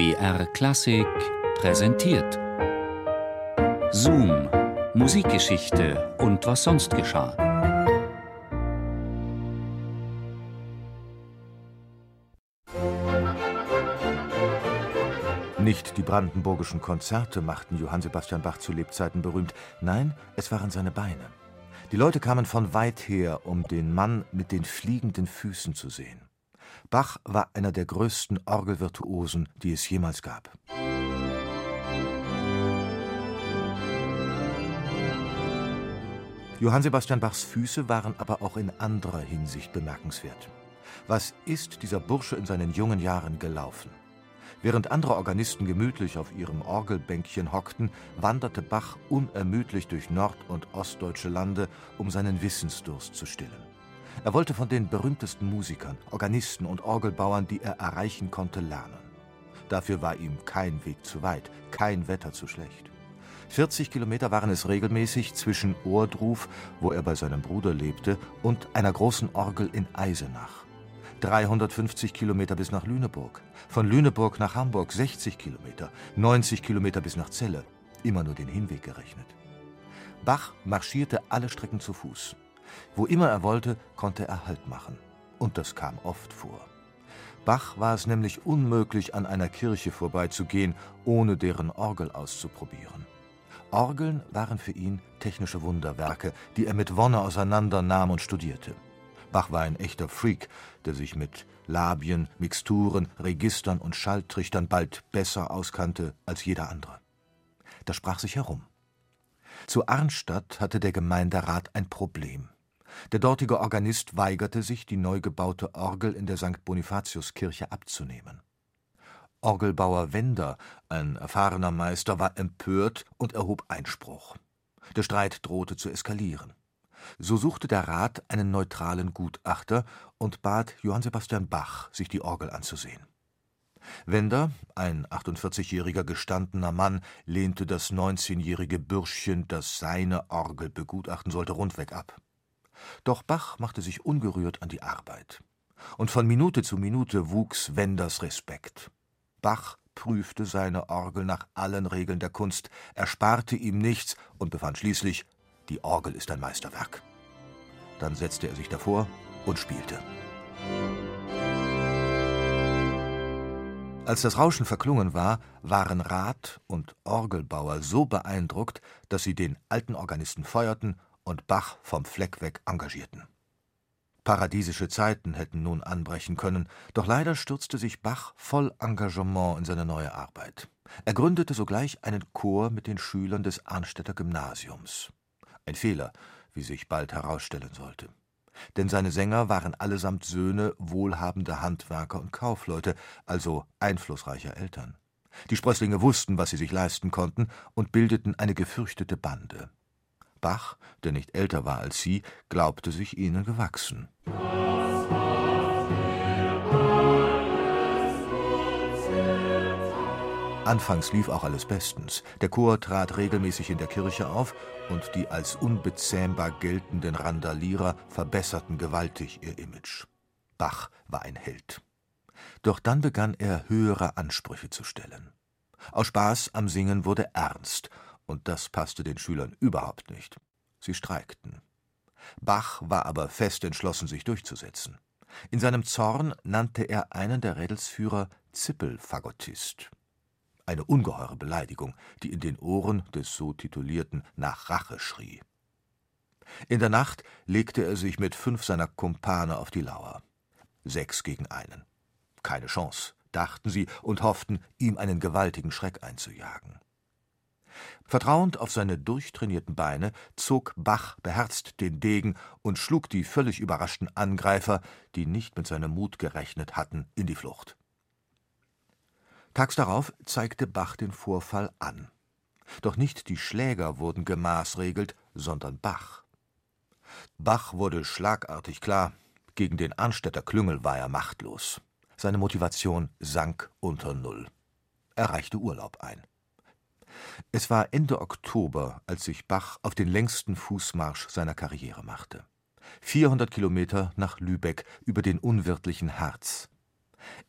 BR Klassik präsentiert. Zoom, Musikgeschichte und was sonst geschah. Nicht die brandenburgischen Konzerte machten Johann Sebastian Bach zu Lebzeiten berühmt, nein, es waren seine Beine. Die Leute kamen von weit her, um den Mann mit den fliegenden Füßen zu sehen. Bach war einer der größten Orgelvirtuosen, die es jemals gab. Johann Sebastian Bachs Füße waren aber auch in anderer Hinsicht bemerkenswert. Was ist dieser Bursche in seinen jungen Jahren gelaufen? Während andere Organisten gemütlich auf ihrem Orgelbänkchen hockten, wanderte Bach unermüdlich durch nord- und ostdeutsche Lande, um seinen Wissensdurst zu stillen. Er wollte von den berühmtesten Musikern, Organisten und Orgelbauern, die er erreichen konnte, lernen. Dafür war ihm kein Weg zu weit, kein Wetter zu schlecht. 40 Kilometer waren es regelmäßig zwischen Ohrdruf, wo er bei seinem Bruder lebte, und einer großen Orgel in Eisenach. 350 Kilometer bis nach Lüneburg. Von Lüneburg nach Hamburg 60 Kilometer, 90 Kilometer bis nach Celle. Immer nur den Hinweg gerechnet. Bach marschierte alle Strecken zu Fuß. Wo immer er wollte, konnte er Halt machen. Und das kam oft vor. Bach war es nämlich unmöglich, an einer Kirche vorbeizugehen, ohne deren Orgel auszuprobieren. Orgeln waren für ihn technische Wunderwerke, die er mit Wonne auseinandernahm und studierte. Bach war ein echter Freak, der sich mit Labien, Mixturen, Registern und Schalltrichtern bald besser auskannte als jeder andere. Das sprach sich herum. Zu Arnstadt hatte der Gemeinderat ein Problem. Der dortige Organist weigerte sich, die neu gebaute Orgel in der St. Bonifatiuskirche abzunehmen. Orgelbauer Wender, ein erfahrener Meister, war empört und erhob Einspruch. Der Streit drohte zu eskalieren. So suchte der Rat einen neutralen Gutachter und bat Johann Sebastian Bach, sich die Orgel anzusehen. Wender, ein 48-jähriger gestandener Mann, lehnte das 19-jährige Bürschchen, das seine Orgel begutachten sollte, rundweg ab. Doch Bach machte sich ungerührt an die Arbeit. Und von Minute zu Minute wuchs Wenders Respekt. Bach prüfte seine Orgel nach allen Regeln der Kunst, ersparte ihm nichts und befand schließlich, die Orgel ist ein Meisterwerk. Dann setzte er sich davor und spielte. Als das Rauschen verklungen war, waren Rat und Orgelbauer so beeindruckt, dass sie den alten Organisten feuerten und Bach vom Fleck weg engagierten. Paradiesische Zeiten hätten nun anbrechen können, doch leider stürzte sich Bach voll Engagement in seine neue Arbeit. Er gründete sogleich einen Chor mit den Schülern des Arnstädter Gymnasiums. Ein Fehler, wie sich bald herausstellen sollte. Denn seine Sänger waren allesamt Söhne wohlhabender Handwerker und Kaufleute, also einflussreicher Eltern. Die Sprösslinge wussten, was sie sich leisten konnten, und bildeten eine gefürchtete Bande. Bach, der nicht älter war als sie, glaubte sich ihnen gewachsen. Anfangs lief auch alles bestens. Der Chor trat regelmäßig in der Kirche auf und die als unbezähmbar geltenden Randalierer verbesserten gewaltig ihr Image. Bach war ein Held. Doch dann begann er höhere Ansprüche zu stellen. Aus Spaß am Singen wurde ernst, und das passte den Schülern überhaupt nicht. Sie streikten. Bach war aber fest entschlossen, sich durchzusetzen. In seinem Zorn nannte er einen der Rädelsführer Zippelfagottist eine ungeheure Beleidigung, die in den Ohren des so titulierten nach Rache schrie. In der Nacht legte er sich mit fünf seiner Kumpane auf die Lauer. Sechs gegen einen. Keine Chance, dachten sie und hofften, ihm einen gewaltigen Schreck einzujagen. Vertrauend auf seine durchtrainierten Beine zog Bach beherzt den Degen und schlug die völlig überraschten Angreifer, die nicht mit seinem Mut gerechnet hatten, in die Flucht. Tags darauf zeigte Bach den Vorfall an. Doch nicht die Schläger wurden gemaßregelt, sondern Bach. Bach wurde schlagartig klar, gegen den Arnstädter Klüngel war er machtlos. Seine Motivation sank unter Null. Er reichte Urlaub ein. Es war Ende Oktober, als sich Bach auf den längsten Fußmarsch seiner Karriere machte. 400 Kilometer nach Lübeck über den unwirtlichen Harz.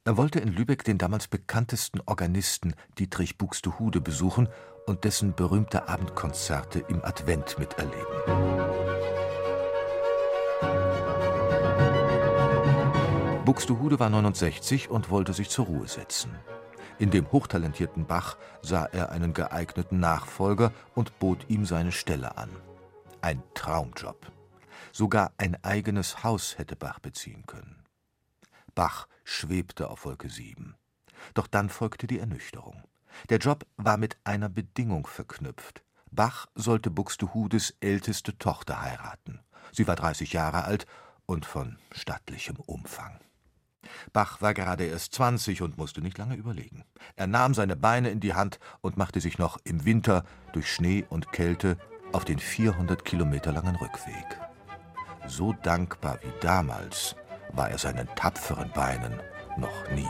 Er wollte in Lübeck den damals bekanntesten Organisten Dietrich Buxtehude besuchen und dessen berühmte Abendkonzerte im Advent miterleben. Buxtehude war 69 und wollte sich zur Ruhe setzen. In dem hochtalentierten Bach sah er einen geeigneten Nachfolger und bot ihm seine Stelle an. Ein Traumjob. Sogar ein eigenes Haus hätte Bach beziehen können. Bach schwebte auf Wolke 7. Doch dann folgte die Ernüchterung. Der Job war mit einer Bedingung verknüpft. Bach sollte Buxtehudes älteste Tochter heiraten. Sie war 30 Jahre alt und von stattlichem Umfang. Bach war gerade erst 20 und musste nicht lange überlegen. Er nahm seine Beine in die Hand und machte sich noch im Winter durch Schnee und Kälte auf den 400 Kilometer langen Rückweg. So dankbar wie damals war er seinen tapferen Beinen noch nie.